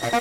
Bye.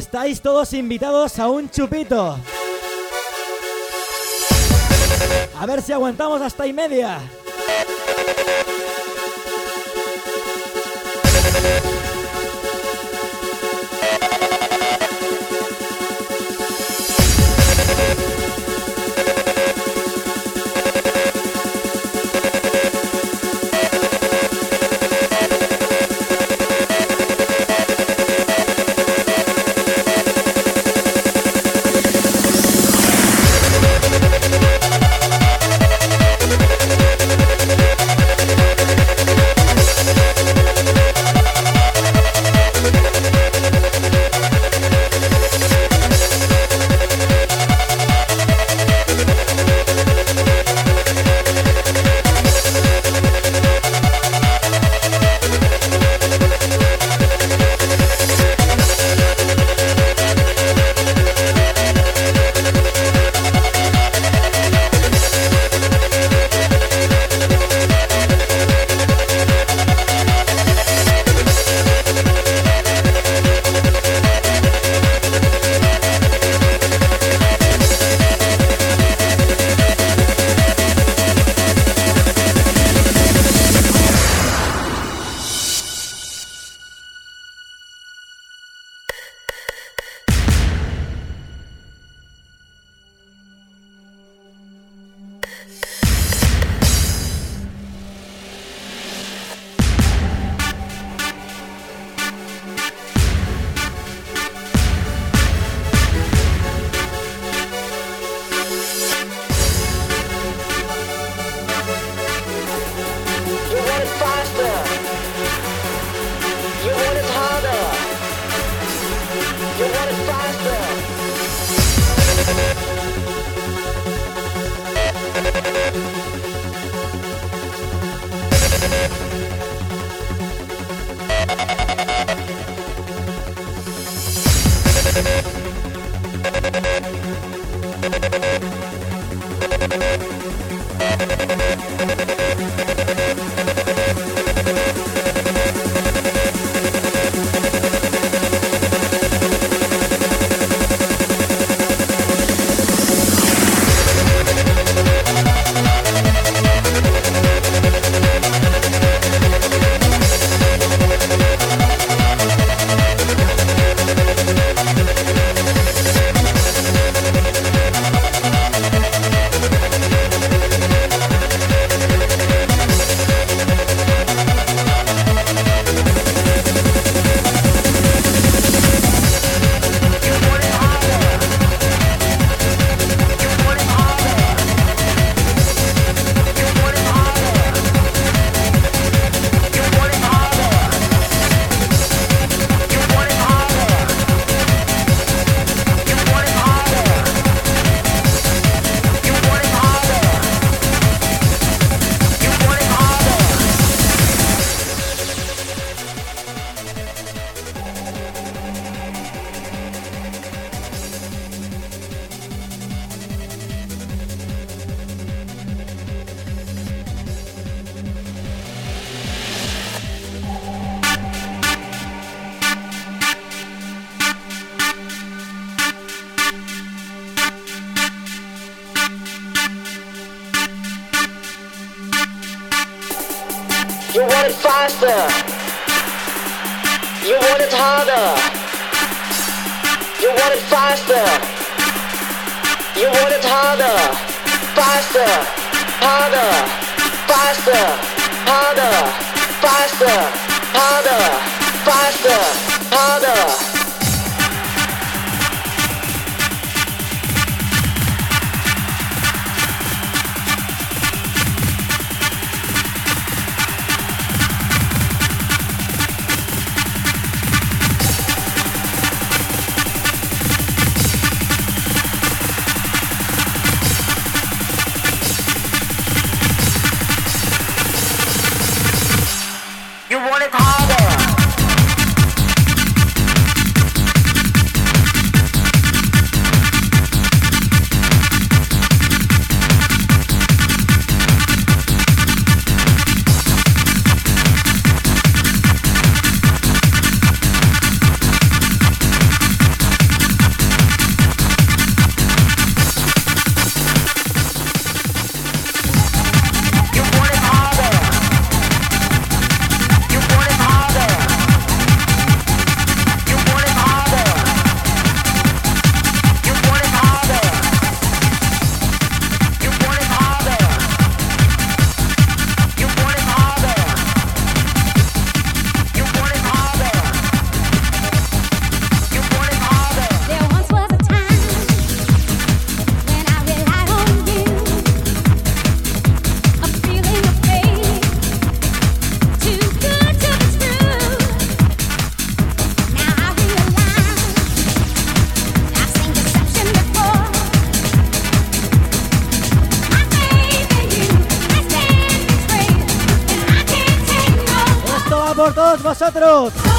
Estáis todos invitados a un chupito. A ver si aguantamos hasta y media. faster. You want it harder. You want it faster. You want it harder. Faster. Harder. Faster. Harder. Faster. Harder. Faster. Harder. Faster. harder. Todos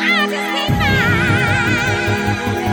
I just can't find.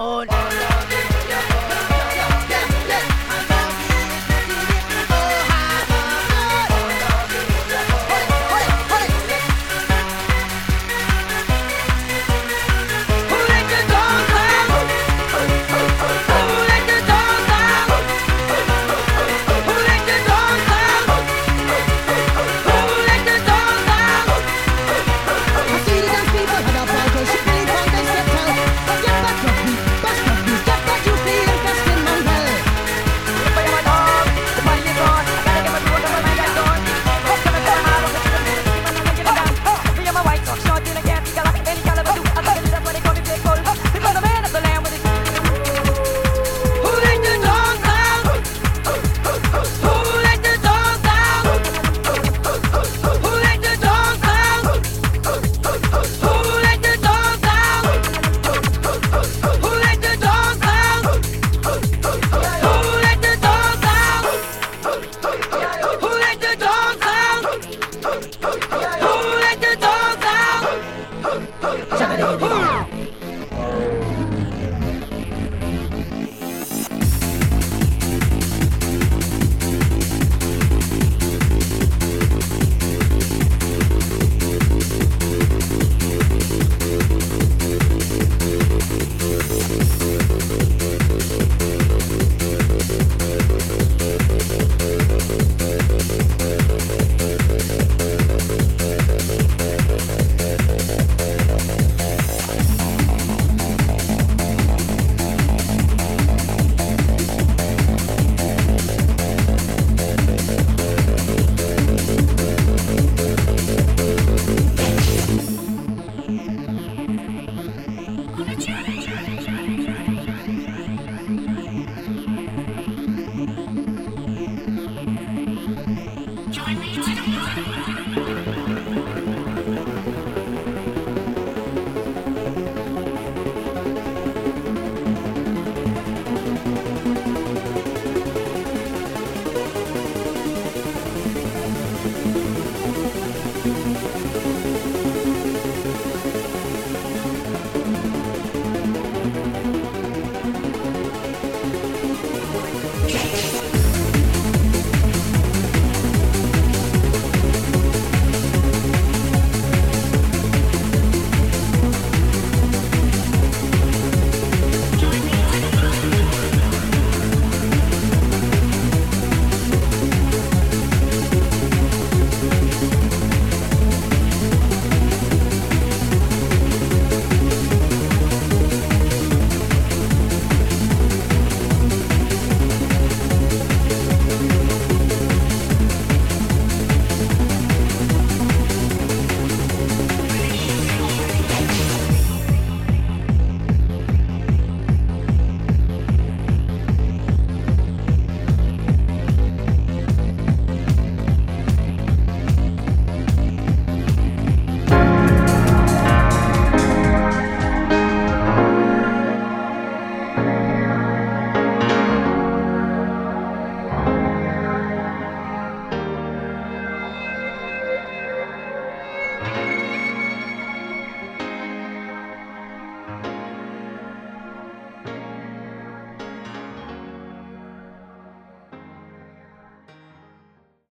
Phone.